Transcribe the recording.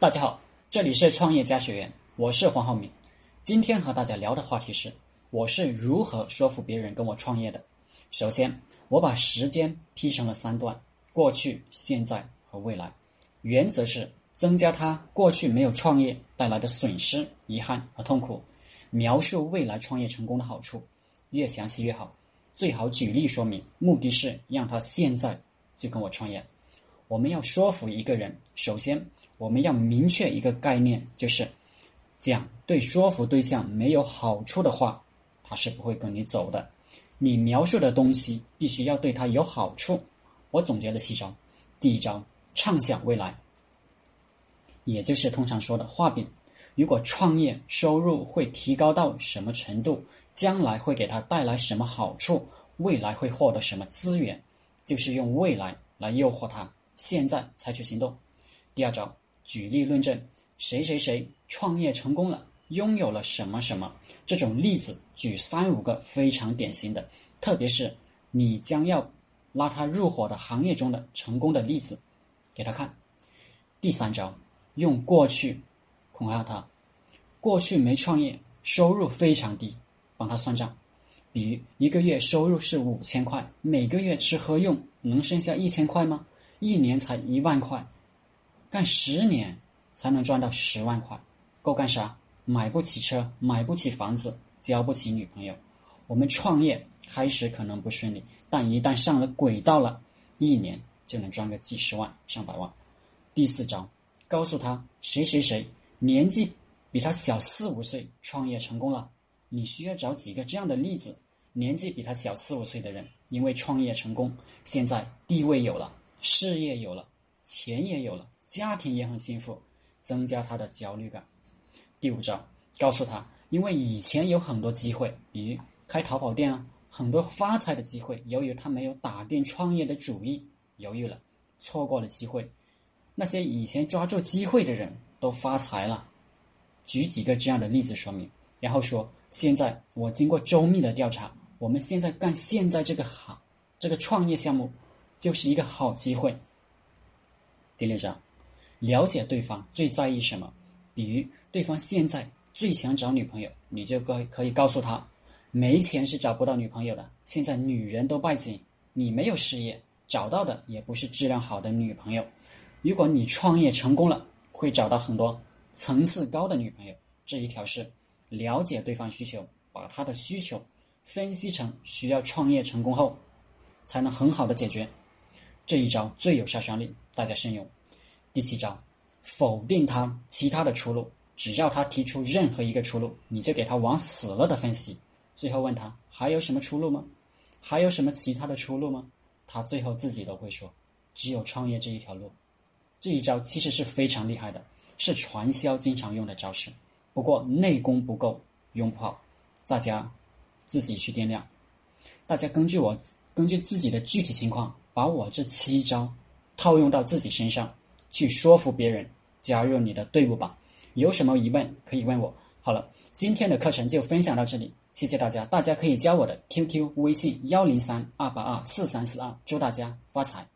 大家好，这里是创业家学院，我是黄浩明。今天和大家聊的话题是，我是如何说服别人跟我创业的。首先，我把时间劈成了三段：过去、现在和未来。原则是增加他过去没有创业带来的损失、遗憾和痛苦，描述未来创业成功的好处，越详细越好。最好举例说明，目的是让他现在就跟我创业。我们要说服一个人，首先。我们要明确一个概念，就是讲对说服对象没有好处的话，他是不会跟你走的。你描述的东西必须要对他有好处。我总结了七招，第一招，畅想未来，也就是通常说的画饼。如果创业收入会提高到什么程度，将来会给他带来什么好处，未来会获得什么资源，就是用未来来诱惑他，现在采取行动。第二招。举例论证，谁谁谁创业成功了，拥有了什么什么，这种例子举三五个非常典型的，特别是你将要拉他入伙的行业中的成功的例子给他看。第三招，用过去恐吓他，过去没创业，收入非常低，帮他算账，比如一个月收入是五千块，每个月吃喝用能剩下一千块吗？一年才一万块。干十年才能赚到十万块，够干啥？买不起车，买不起房子，交不起女朋友。我们创业开始可能不顺利，但一旦上了轨道了，一年就能赚个几十万、上百万。第四招，告诉他谁谁谁年纪比他小四五岁，创业成功了。你需要找几个这样的例子：年纪比他小四五岁的人，因为创业成功，现在地位有了，事业有了，钱也有了。家庭也很幸福，增加他的焦虑感。第五招，告诉他，因为以前有很多机会，比如开淘宝店啊，很多发财的机会，由于他没有打定创业的主意，犹豫了，错过了机会。那些以前抓住机会的人都发财了。举几个这样的例子说明，然后说，现在我经过周密的调查，我们现在干现在这个行，这个创业项目就是一个好机会。第六章。了解对方最在意什么，比如对方现在最想找女朋友，你就可可以告诉他，没钱是找不到女朋友的。现在女人都拜金，你没有事业，找到的也不是质量好的女朋友。如果你创业成功了，会找到很多层次高的女朋友。这一条是了解对方需求，把他的需求分析成需要创业成功后才能很好的解决。这一招最有杀伤力，大家慎用。第七招，否定他其他的出路。只要他提出任何一个出路，你就给他往死了的分析。最后问他还有什么出路吗？还有什么其他的出路吗？他最后自己都会说，只有创业这一条路。这一招其实是非常厉害的，是传销经常用的招式。不过内功不够，用不好，大家自己去掂量。大家根据我根据自己的具体情况，把我这七招套用到自己身上。去说服别人加入你的队伍吧。有什么疑问可以问我。好了，今天的课程就分享到这里，谢谢大家。大家可以加我的 QQ 微信幺零三二八二四三四二，祝大家发财。